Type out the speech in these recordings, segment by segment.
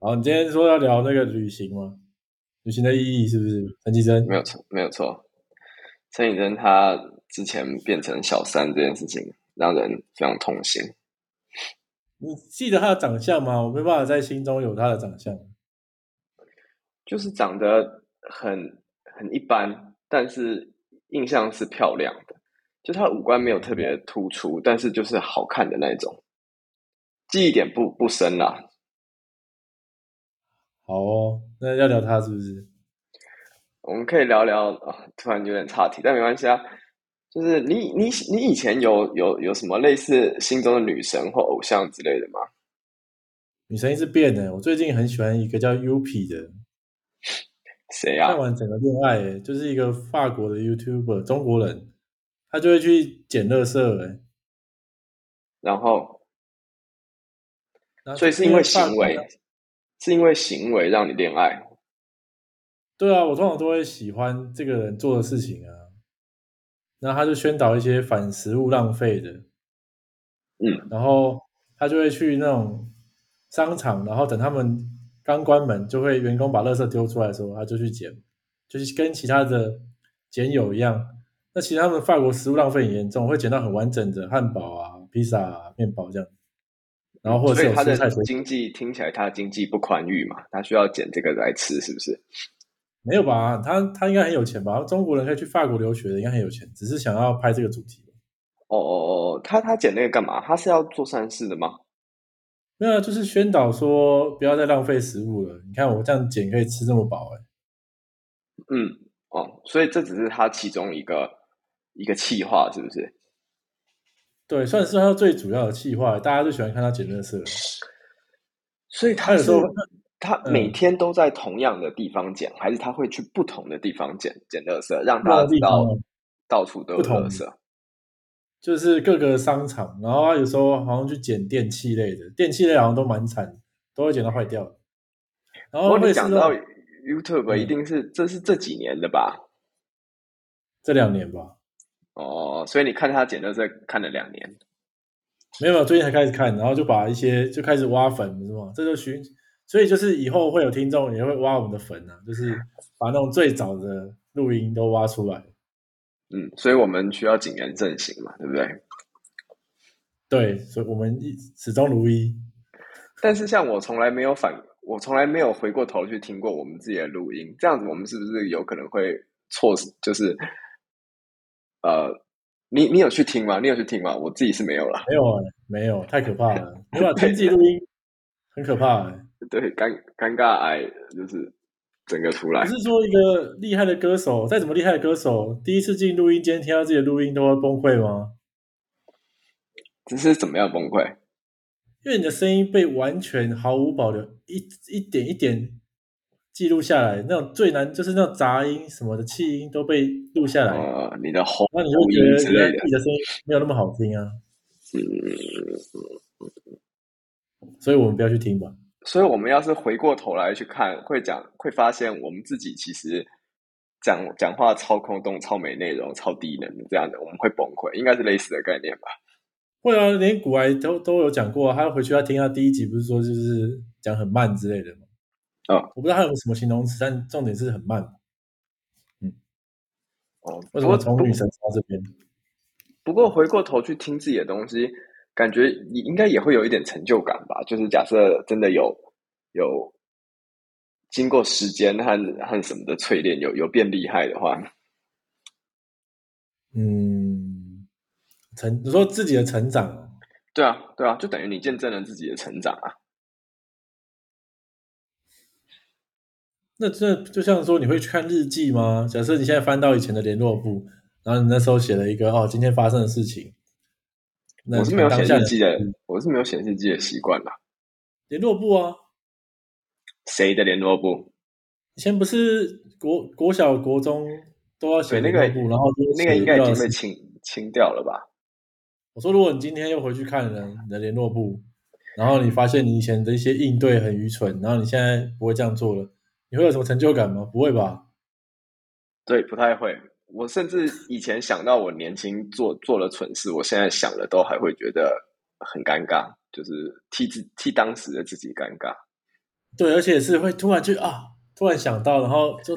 好，你今天说要聊那个旅行吗？旅行的意义是不是？陈绮贞没有错，没有错。陈绮贞她之前变成小三这件事情，让人非常痛心。你记得她的长相吗？我没办法在心中有她的长相。就是长得很很一般，但是印象是漂亮的。就她五官没有特别突出，但是就是好看的那种。记忆点不不深啦。好哦，那要聊他是不是？我们可以聊聊啊，突然有点岔题，但没关系啊。就是你你你以前有有有什么类似心中的女神或偶像之类的吗？女神一直变的，我最近很喜欢一个叫 Upi 的，谁啊、看完整个恋爱，诶就是一个法国的 YouTuber，中国人，他就会去捡垃圾，哎，然后，所以是因为行为，是因为行为让你恋爱。对啊，我通常都会喜欢这个人做的事情啊。然后他就宣导一些反食物浪费的，嗯，然后他就会去那种商场，然后等他们刚关门，就会员工把垃圾丢出来的时候，他就去捡，就是跟其他的捡友一样。那其实他们法国食物浪费很严重，会捡到很完整的汉堡啊、披萨、啊、面包这样。然后或者他的经济听起来他的经济不宽裕嘛，他需要捡这个来吃，是不是？没有吧？他他应该很有钱吧？中国人可以去法国留学的，应该很有钱，只是想要拍这个主题。哦哦哦，他他捡那个干嘛？他是要做善事的吗？没有啊，就是宣导说不要再浪费食物了。你看我这样捡可以吃这么饱、欸，嗯，哦，所以这只是他其中一个一个气话，是不是？对，算是他最主要的企划，大家最喜欢看他捡垃圾了。所以他是他有时候他嗯每天都在同样的地方捡，还是他会去不同的地方捡捡垃圾，让不同大家知道的地方哦到处都有不同垃圾？就是各个商场，然后他有时候好像去捡电器类的，电器类好像都蛮惨，都会捡到坏掉的。然后会是你讲到 YouTube，嗯一定是这是这几年的吧？这两年吧，哦，所以你看他捡垃圾看了两年，没有没有，最近才开始看，然后就把一些就开始挖粉，是吗？这就寻，所以就是以后会有听众也会挖我们的粉啊，就是把那种最早的录音都挖出来。嗯，所以我们需要谨言慎行嘛，对不对？对，所以我们一始终如一。但是像我从来没有反，我从来没有回过头去听过我们自己的录音，这样子我们是不是有可能会错失？就是，呃，你你有去听吗？你有去听吗？我自己是没有啦。没有啊，没有，太可怕了。没有听自己录音，很可怕、欸。对，尴尴尬癌就是整个出来不。是说一个厉害的歌手，再怎么厉害的歌手，第一次进录音间听到自己的录音都会崩溃吗？这是怎么样崩溃？因为你的声音被完全毫无保留，一一点一点记录下来，那种最难就是那种杂音什么的气音都被录下来，呃，你的喉那你会觉得自己的声音没有那么好听啊，嗯，所以我们不要去听吧。所以我们要是回过头来去看，会讲会发现我们自己其实讲讲话超空洞、超没内容、超低能这样的，我们会崩溃，应该是类似的概念吧？会啊，连古埃都都有讲过、啊，他回去他听他第一集不是说就是讲很慢之类的吗？嗯我不知道它有什么形容词，但重点是很慢。嗯哦，为什么从女神到这边？不过回过头去听自己的东西，感觉你应该也会有一点成就感吧？就是假设真的有有经过时间和和什么的淬炼，有有变厉害的话，嗯，成你说自己的成长啊，对啊，对啊，就等于你见证了自己的成长啊。那这就像说你会去看日记吗？假设你现在翻到以前的联络簿，然后你那时候写了一个哦，今天发生的事情。那我是没有写日记的，我是没有写日记的习惯啦。联络簿啊，谁的联络簿？以前不是国国小、国中都要写，那个簿，然后就那个应该已经被清清掉了吧？我说，如果你今天又回去看了你的联络簿，然后你发现你以前的一些应对很愚蠢，然后你现在不会这样做了，你会有什么成就感吗？不会吧？对，不太会。我甚至以前想到我年轻做做了蠢事，我现在想了都还会觉得很尴尬，就是替自替当时的自己尴尬。对，而且是会突然就啊，突然想到，然后就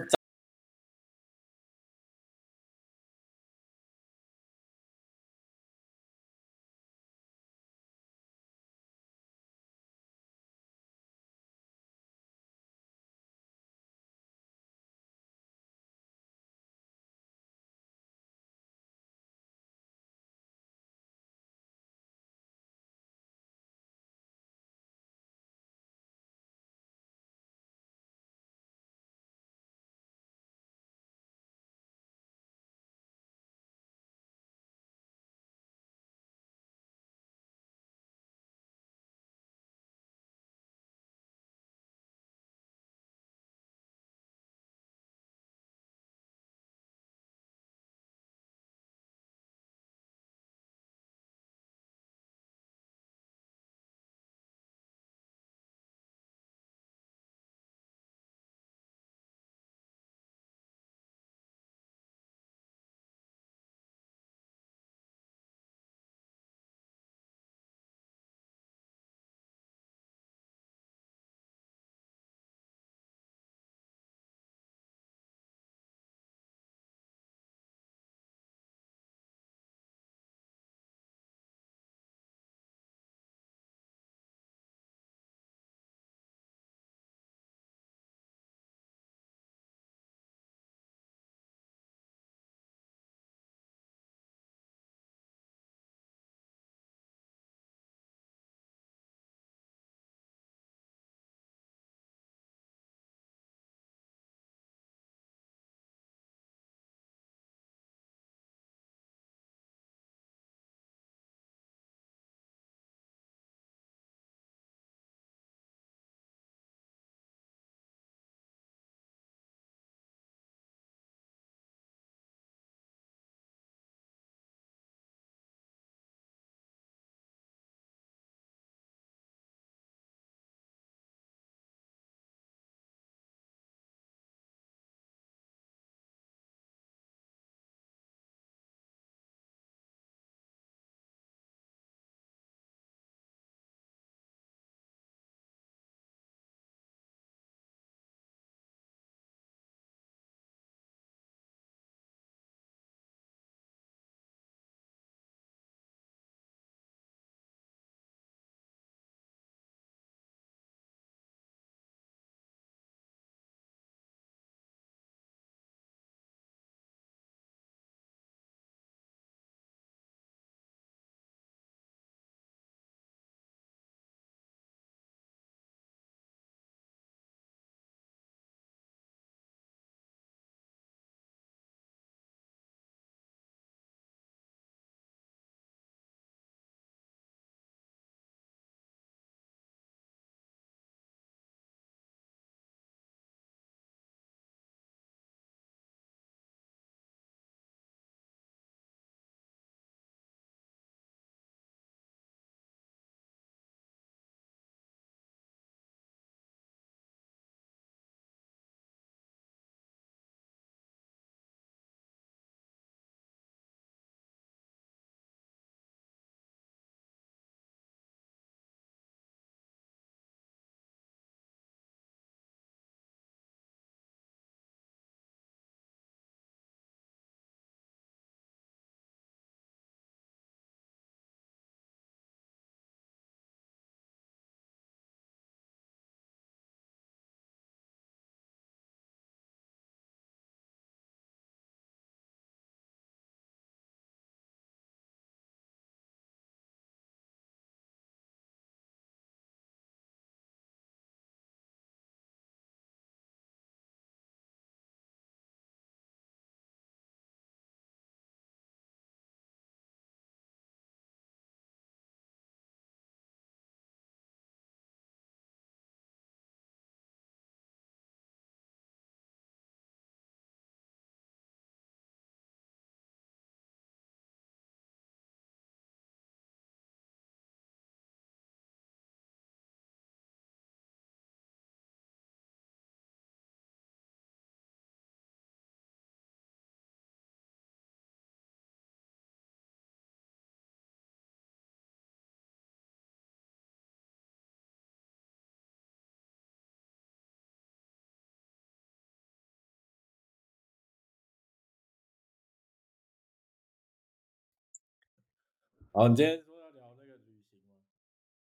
好，你今天说要聊那个旅行吗？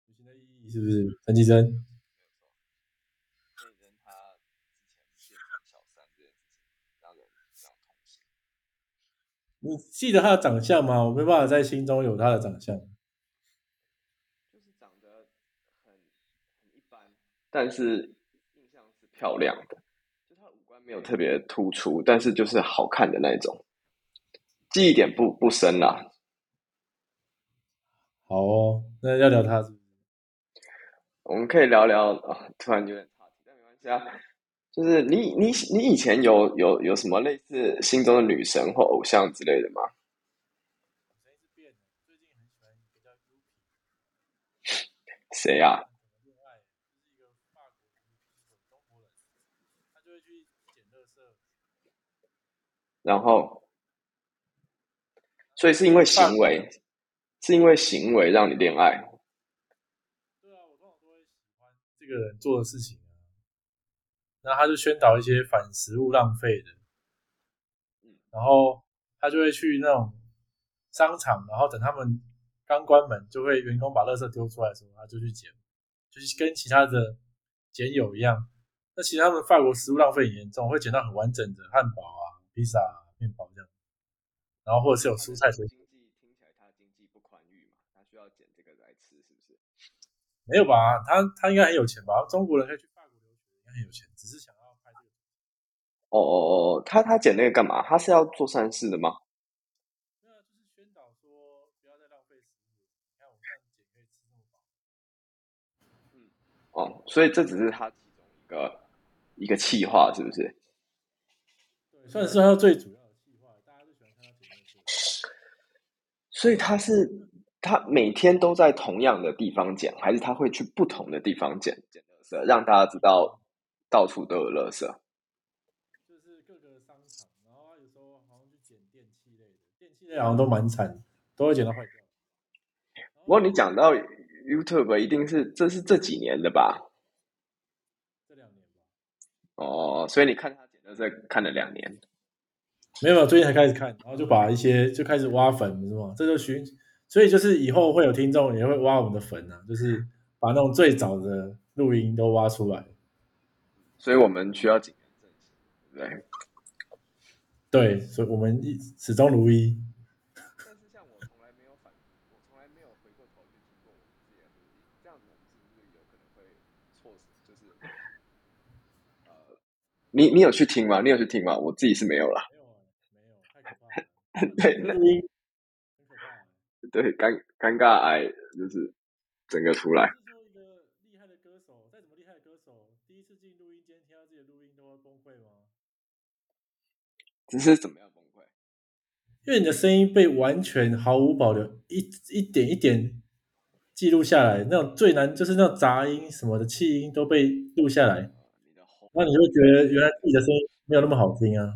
旅行的意义是不是？陈其生，内人他之前变成小三这件事情，让人非常痛心。你记得他的长相吗？我没办法在心中有他的长相。就是长得很很一般，但是印象是漂亮的，就他五官没有特别突出，但是就是好看的那种，记忆点不不深啦。好哦，那要聊他是不是？我们可以聊聊啊，突然有点岔题，但没关系啊。就是你你你以前有有有什么类似心中的女神或偶像之类的吗？谁是变的？最近很喜欢一个叫 Yuki，谁呀、恋爱，就是一个法国的中国人，他就会去捡垃圾。然后，所以是因为行为，是因为行为让你恋爱。对啊，我通常都会喜欢这个人做的事情啊。然后他就宣导一些反食物浪费的，嗯然后他就会去那种商场，然后等他们刚关门，就会员工把垃圾丢出来的时候，他就去捡，就是跟其他的捡友一样。那其实他们法国食物浪费很严重，会捡到很完整的汉堡啊、披萨、啊、面包这样，然后或者是有蔬菜水果。经济听起来他经济不宽裕嘛，他需要捡这个来吃，是不是？没有吧？他他应该很有钱吧？中国人可以去法国留学，应该很有钱，只是想要拍这个。哦哦哦，他他剪那个干嘛？他是要做善事的吗？对啊，就是宣导说不要再浪费食物。你看我们这样捡可以吃那么饱。哦，所以这只是他其中一个一个企划，是不是？对，算是他最主要的计划，大家都喜欢看他捡垃圾。所以他是他每天都在同样的地方捡，还是他会去不同的地方捡捡垃圾，让大家知道到处都有垃圾？就是各个商场，然后他有时候好像去捡电器类的，电器类好像都蛮惨，都会捡到坏掉。不过你讲到 YouTube，一定是这是这几年的吧？这两年吧，哦，所以你看他捡垃圾看了两年。没有，没有最近才开始看，然后就把一些就开始挖粉，是吗？这就寻，所以就是以后会有听众也会挖我们的坟啊，就是把那种最早的录音都挖出来。所以我们需要谨言慎行，对不对？对，所以我们一始终如一。但是像我从来没有反，我从来没有回过头去听过我们自己的录音，这样子是不是有可能会错失？就是呃，你你有去听吗？你有去听吗？我自己是没有啦。没有啊，没有，太可怕了。对那录音。对，尴尴尬癌就是整个出来。厉害的歌手，再怎么厉害的歌手，第一次进录音间听到自己的录音都会崩溃吗？只是怎么样崩溃？因为你的声音被完全毫无保留，一一点一点记录下来，那种最难就是那种杂音什么的气音都被录下来，那你会觉得原来自己的声音没有那么好听啊。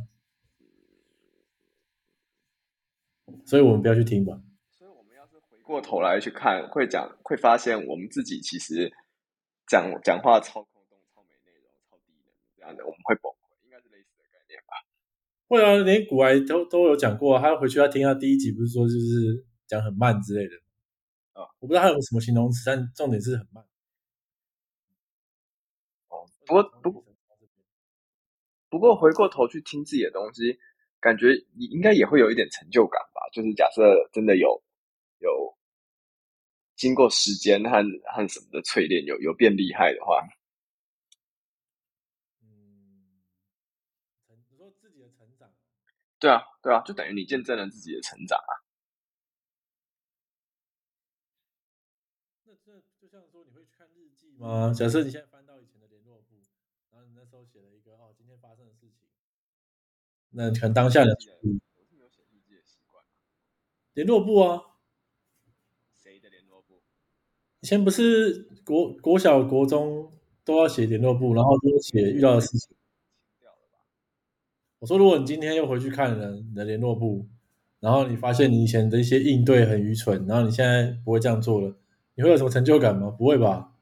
所以我们不要去听吧。过头来去看，会讲会发现我们自己其实讲讲话超空洞、超没内容、超低能这样的，我们会崩溃，应该是类似的概念吧？会啊，连古埃都都有讲过、啊，他回去要听他第一集不是说就是讲很慢之类的。啊，我不知道他有什么形容词，但重点是很慢。哦，不过不不过回过头去听自己的东西，感觉你应该也会有一点成就感吧？就是假设真的有有经过时间和和什么的淬炼，有有变厉害的话，嗯，成你说自己的成长，对啊，对啊，就等于你见证了自己的成长啊。那这就像说你会去看日记吗？假设你现在翻到以前的联络簿，然后你那时候写了一个哦今天发生的事情，那可能当下的我是没有写日记的习惯。联络簿啊？以前不是国国小国中都要写联络簿，然后都写遇到的事情。我说，如果你今天又回去看了你的联络簿，然后你发现你以前的一些应对很愚蠢，然后你现在不会这样做了，你会有什么成就感吗？不会吧？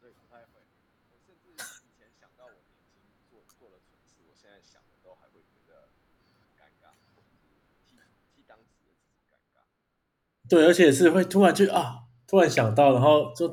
对，不太会。我甚至以前想到我做事，我现在想的都还会觉得尴尬，当。对，而且是会突然就啊，突然想到，然后就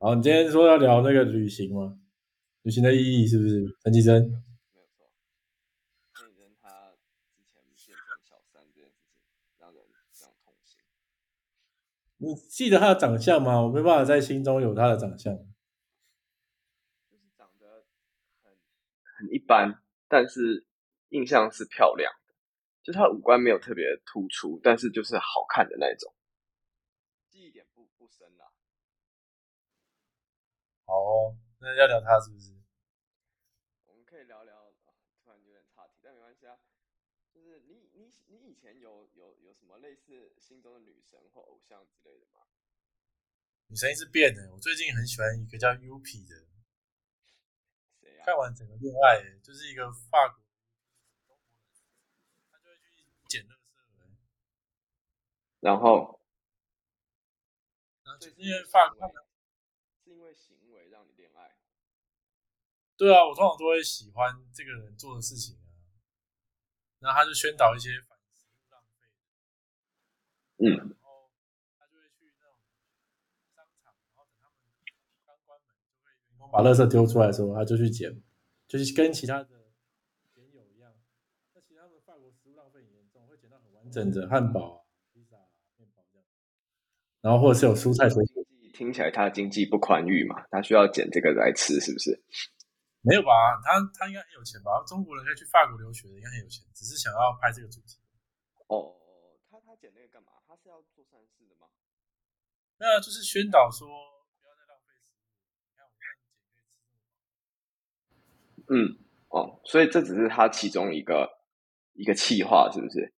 好，你今天说要聊那个旅行吗？旅行的意义是不是？陈绮贞，没有错。陈绮贞她之前变成小三这件事情，让人非常痛心。你记得她的长相吗？我没办法在心中有她的长相。就是长得很很一般，但是印象是漂亮的。就她五官没有特别突出，但是就是好看的那种。记忆点不不深啦。好哦，那要聊他是不是？我们可以聊聊，突然有点岔题，但没关系啊。就是你你你以前有有有什么类似心中的女神或偶像之类的吗？女神一直变的，我最近很喜欢一个叫 UP 的，看完整个恋爱，就是一个法国中国人，他就会去捡垃圾，然后然后就是因为法国，是因为行为让你恋爱，对啊，我通常都会喜欢这个人做的事情啊，然后他就宣导一些反食物浪费，嗯，然后他就会去那种商场，然后等他们刚关门，就会员工把垃圾丢出来的时候，他就去捡，就是跟其他的捡友一样。那其他们法国食物浪费很严重，会捡到很完整的汉堡啊、披萨啊、面包这样，然后或者是有蔬菜水果。听起来他经济不宽裕嘛，他需要捡这个来吃，是不是？没有吧？他他应该很有钱吧？中国人可以去法国留学的，应该很有钱，只是想要拍这个主题。哦，他他剪那个干嘛？他是要做善事的吗？那就是宣导说不要再浪费食物。你看我们这样捡可以吃。嗯，哦，所以这只是他其中一个一个企划，是不是？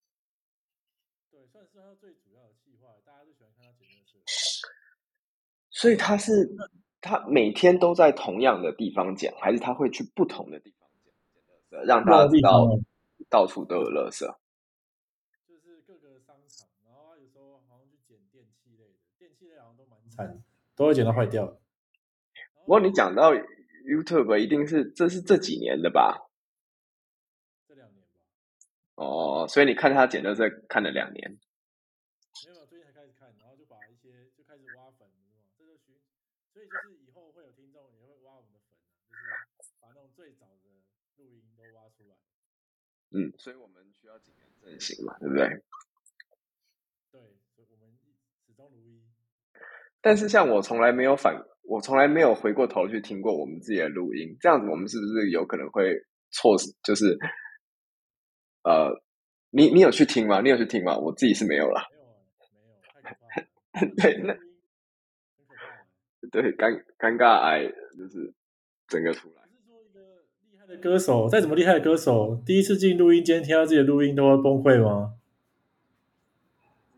对，算是他最主要的计划，大家都喜欢看他捡垃圾。所以他是他每天都在同样的地方捡，还是他会去不同的地方捡捡垃圾，让大家知道到处都有垃圾？就是各个商场，然后他有时候好像去捡电器类的，电器类好像都蛮惨，都会捡到坏掉。不过你讲到 YouTube，一定是这是这几年的吧？这两年吧，哦，所以你看他捡垃圾看了两年。没有，最近才开始看，然后就把一些就开始挖粉，有没有这就寻，所以就是以后会有听众也会挖我们的粉啊，就是把那种最早的录音都挖出来。嗯，所以我们需要谨言慎行嘛，对不对？对，所以我们始终如一。但是像我从来没有反，我从来没有回过头去听过我们自己的录音，这样子我们是不是有可能会错？就是呃，你你有去听吗？你有去听吗？我自己是没有了。没有。对那。对，尴尴尬癌就是整个出来。歌手，再怎么厉害的歌手，第一次进录音间听到自己的录音都会崩溃吗？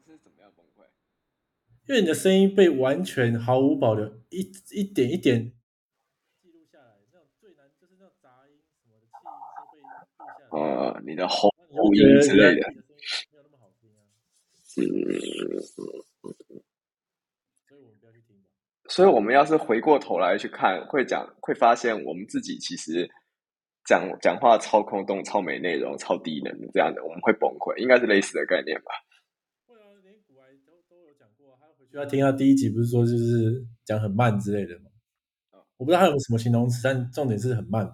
这是怎么样崩溃？因为你的声音被完全毫无保留，一一点一点记录下来，那种最难就是那种杂音什么的气音都被录下来，呃，你的喉音之类的嗯，所以我们不要去。所以我们要是回过头来去看，会讲会发现我们自己其实讲讲话超空洞、超没内容、超低能的这样的，我们会崩溃，应该是类似的概念吧？会啊，连古癌都都有讲过，他回去要听到第一集，不是说就是讲很慢之类的吗？我不知道他有什么形容词，但重点是很慢。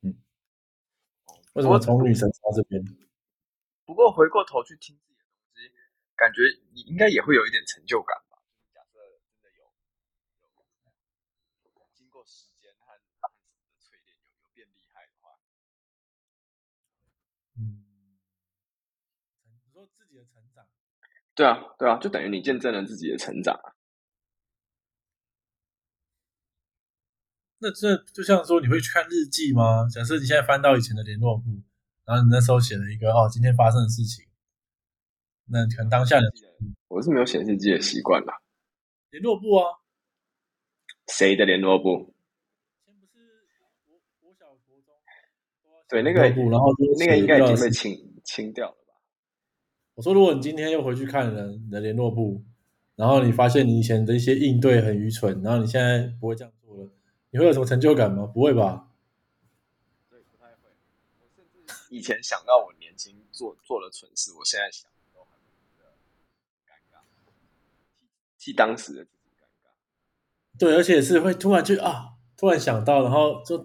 嗯，为什么从女神到这边？不过回过头去听自己的东西，感觉你应该也会有一点成就感吧？假设真的有有经过时间和变厉害的话，嗯，你说自己的成长，对啊，对啊，就等于你见证了自己的成长啊。那这就像说你会去看日记吗？假设你现在翻到以前的联络簿，然后你那时候写了一个哦今天发生的事情，那可能当下的我是没有写日记的习惯啦。联络簿啊，谁的联络簿？以前不是国国小国中都要写对，那个然后就那个应该已经被清清掉了吧？我说，如果你今天又回去看了你的联络簿，然后你发现你以前的一些应对很愚蠢，然后你现在不会这样做了，你会有什么成就感吗？不会吧？对，不太会。我甚至以前想到我年轻做做了蠢事，我现在想都很觉得尴尬，替替当时的自己尴尬。对，而且是会突然就啊，突然想到，然后就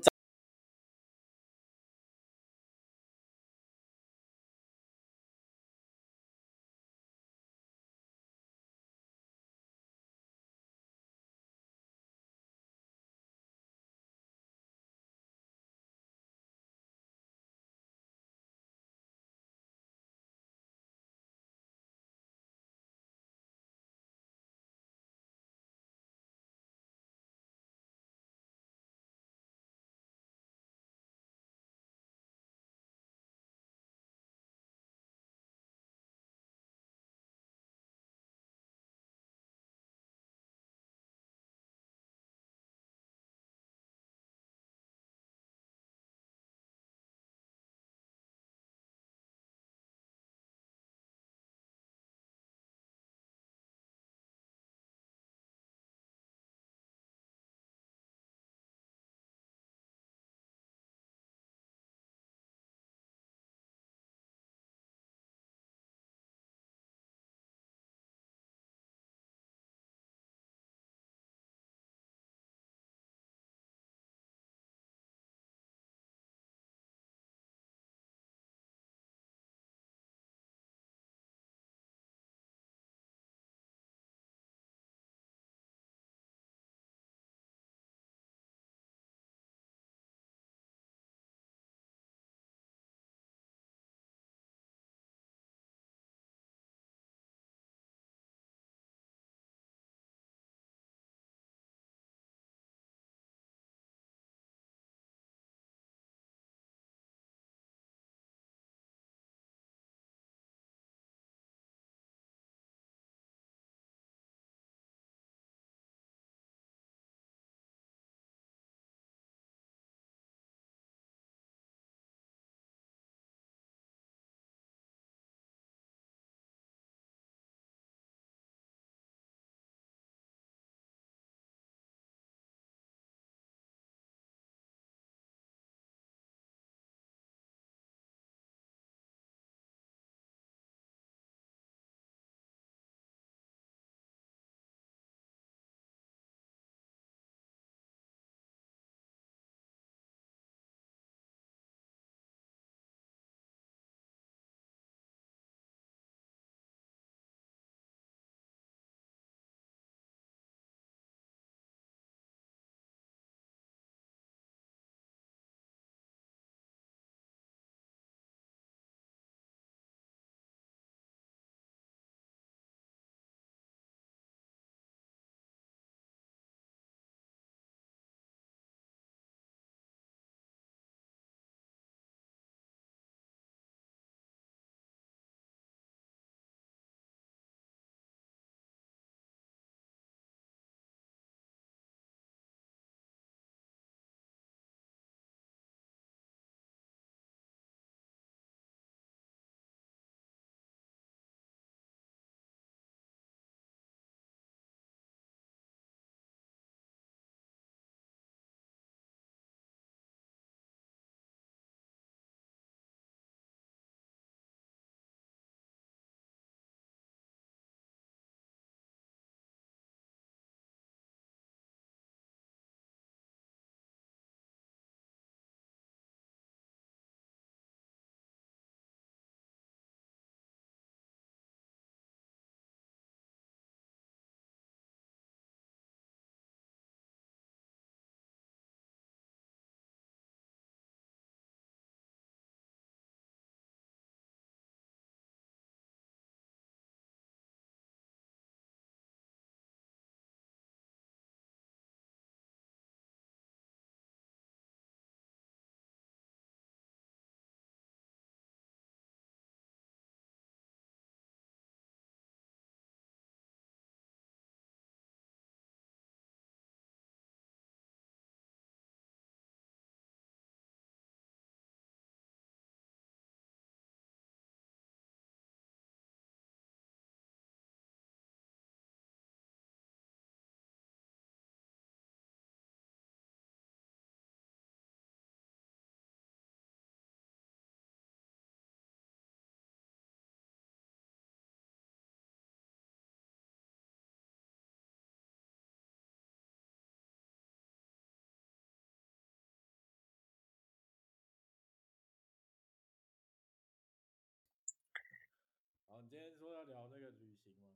今天说要聊那个旅行吗？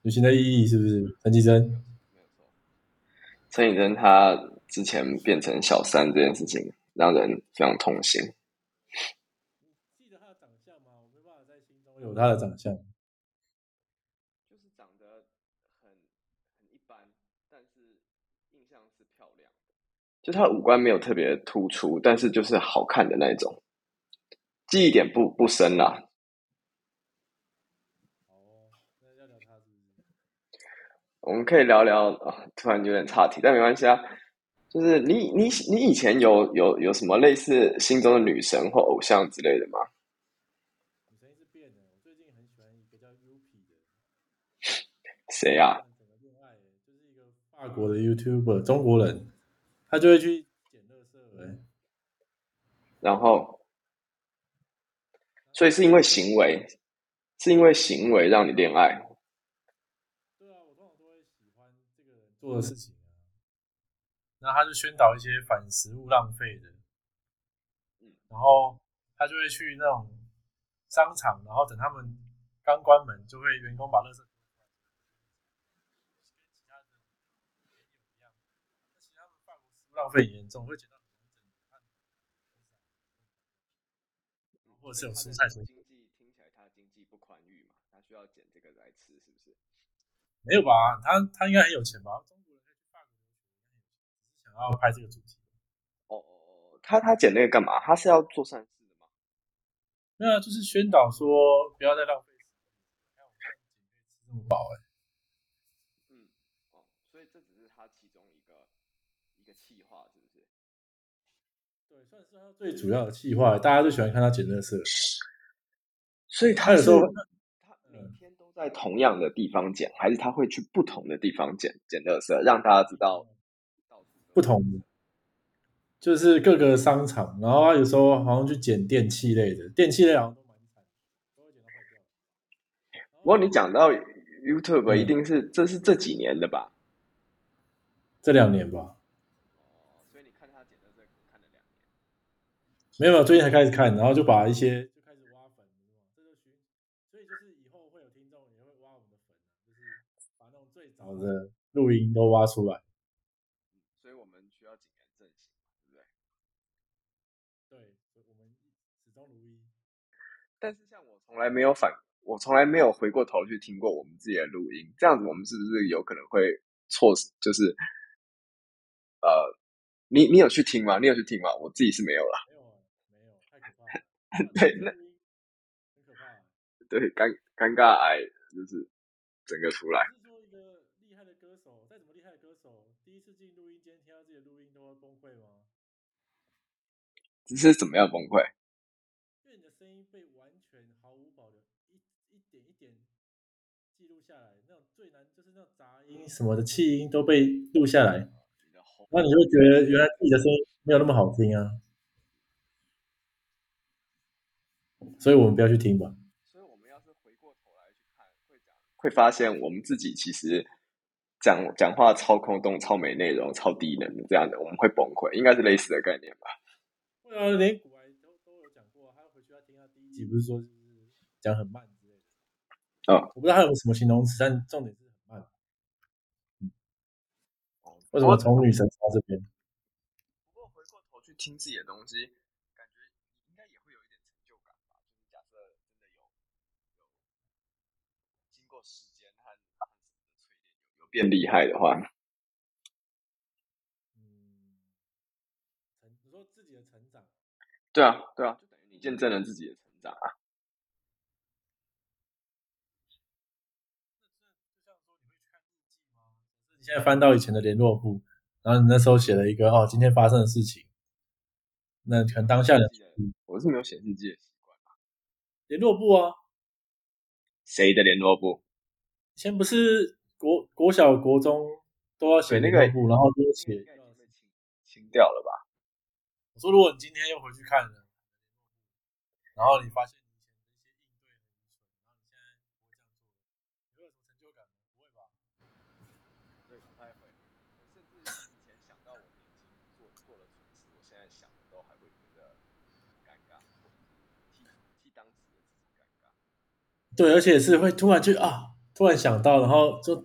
旅行的意义是不是？陈绮贞，没有错。陈绮贞她之前变成小三这件事情，让人非常痛心。你记得她的长相吗？我没办法在心中有她的长相。就是长得很很一般，但是印象是漂亮的。就她的五官没有特别突出，但是就是好看的那种。记忆点不不深啦。哦，那要聊她是不是？我们可以聊聊啊，突然有点岔题，但没关系啊。就是你你你以前有有有什么类似心中的女神或偶像之类的吗？女神一直变的，我最近很喜欢一个叫 Yupi 的。谁呀、整个恋爱欸，就是一个法国的 YouTuber，中国人，他就会去捡垃圾、欸。然后，所以是因为行为，是因为行为让你恋爱。对啊，我通常都会喜欢这个人做的事情啊。然后他就宣导一些反食物浪费的，嗯，然后他就会去那种商场，然后等他们刚关门，就会员工把垃圾浪费很严重，会捡到很完整或者是有蔬菜水果。经济听起来他经济不宽裕嘛，他需要捡这个来吃，是不是？没有吧？他他应该很有钱吧？中国人可以去法国留学，只是想要拍这个主题。哦哦哦，他他剪那个干嘛？他是要做善事的吗？没有啊，就是宣导说不要再浪费食物。你看我们这样子可以吃这么饱哎、嗯，哦，所以这只是他其中一个一个气话，是不是？对，算是他最主要的气话，大家都喜欢看他捡垃圾。所以他有时候在同样的地方捡，还是他会去不同的地方捡捡垃圾，让大家知道不同的，就是各个商场，然后他有时候好像去捡电器类的，电器类好像都蛮惨，都会捡到坏掉。不过你讲到 YouTube，嗯一定是、这是这几年的吧？这两年吧，哦，所以你看他捡垃圾看了两年。没有没有，最近才开始看，然后就把一些就开始挖粉，这就寻，所以就是以后会有听众也会挖我们的粉啊，就是把那种最早的录音都挖出来。所以我们需要谨言慎行，对不对？对，我们始终如一。但是像我从来没有反，我从来没有回过头去听过我们自己的录音，这样子我们是不是有可能会错失？就是呃，你你有去听吗？你有去听吗？我自己是没有啦。没有啊，没有，太可怕了。对那很可怕啊。对，尴尴尬癌就是整个出来。不是说一个厉害的歌手，再怎么厉害的歌手，第一次进录音间听到自己的录音都会崩溃吗？这是怎么样崩溃？因为你的声音被完全毫无保留，一一点一点记录下来，那种最难就是那种杂音什么的气音都被录下来，那你就会觉得原来自己的声音没有那么好听啊。所以我们不要去听吧。所以我们要是回过头来去看，会讲，会发现我们自己其实讲讲话超空洞、超没内容、超低能的这样的，我们会崩溃，应该是类似的概念吧？会啊，连古癌都都有讲过，他回去要听他第一集，不是说就是讲很慢之类的。嗯我不知道他有什么形容词，但重点是很慢。哦为什么从女神到这边？不过回过头去听自己的东西，感觉应该也会有一点成就感吧？就是假设真的有有经过时间和和神的淬炼，有有变厉害的话，嗯，成你说自己的成长，对啊，对啊，就等于你见证了自己的成长啊。现在翻到以前的联络簿，然后你那时候写了一个哦，今天发生的事情，那可能当下的我是没有写日记的习惯。联络簿啊，谁的联络簿？以前不是国国小国中都要写那个然后都写应该已经被清清掉了吧？我说，如果你今天又回去看了，然后你发现你以前的一些应对很愚蠢，然后你现在不会这样做了，你会有什么成就感吗？不会吧？对，不太会。甚至以前想到我年轻做做了蠢事，我现在想的都还会觉得尴尬，或者是替替当时的自己尴尬。对，而且是会突然就啊，突然想到，然后就。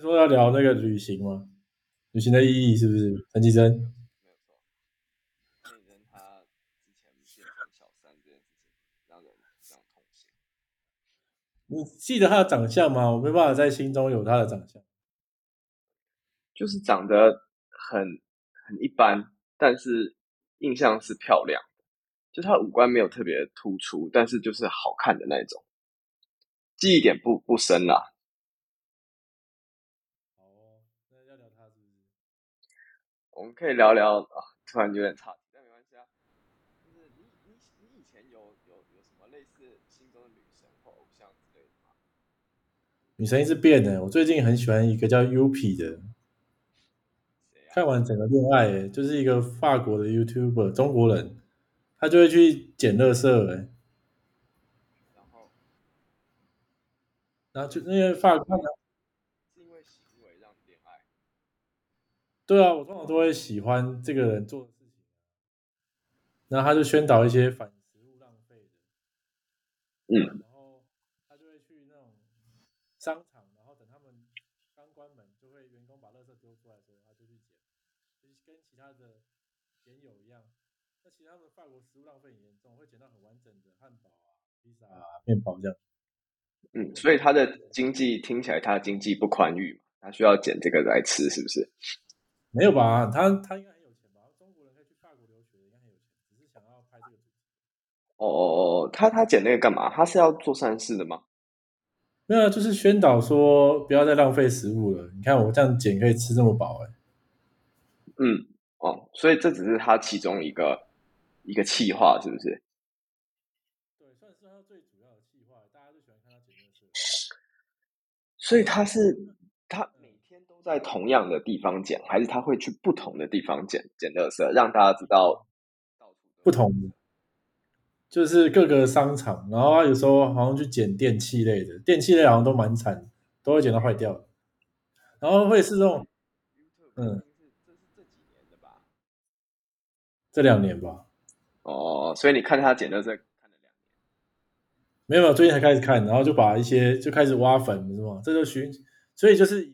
说要聊那个旅行吗？旅行的意义是不是？陈绮贞，没有错。陈绮贞她之前变成小三这件事情，让人非常痛心。你记得她的长相吗？我没办法在心中有她的长相。就是长得很很一般，但是印象是漂亮的。就她五官没有特别突出，但是就是好看的那种。记忆点不不深啦。哦，那要聊她是不是？我们可以聊聊啊，突然有点差没关系啊。就是你你你以前有有有什么类似心中的女神或偶像之类的吗？女神一直变的。我最近很喜欢一个叫 UP 的，啊？看完整个恋爱，诶就是一个法国的 YouTuber，中国人，他就会去捡垃圾，哎，然后然后就那个法国，是因为行为让你恋爱，对啊，我通常都会喜欢这个人做的事情，然后他就宣导一些反食物浪费的，嗯，然后他就会去那种商场，然后等他们刚关门，就会员工把垃圾丢出来的时候，他就去捡，就是跟其他的捡友一样。那其实他的法国食物浪费很严重，会捡到很完整的汉堡啊、披萨啊、面包这样。嗯，所以他的经济听起来他的经济不宽裕嘛，他需要捡这个来吃，是不是？没有吧？他他应该很有钱吧？中国人可以去法国留学，应该很有钱，只是想要拍这个主题。哦哦哦，他他剪那个干嘛？他是要做善事的吗？没有啊，就是宣导说不要再浪费食物了。你看我这样剪可以吃这么饱、欸，嗯，哦，所以这只是他其中一个一个企划，是不是？对，算是他最主要的计划，大家都喜欢看他捡垃圾。所以他是在同样的地方捡，还是他会去不同的地方捡捡垃圾，让大家知道不同的，就是各个商场，然后他有时候好像去捡电器类的，电器类好像都蛮惨，都会捡到坏掉的。然后会是这种嗯这是这几年的吧？这两年吧，哦，所以你看他捡垃圾看了两年，没有没有，最近才开始看，然后就把一些就开始挖粉，是吗？这就寻，所以就是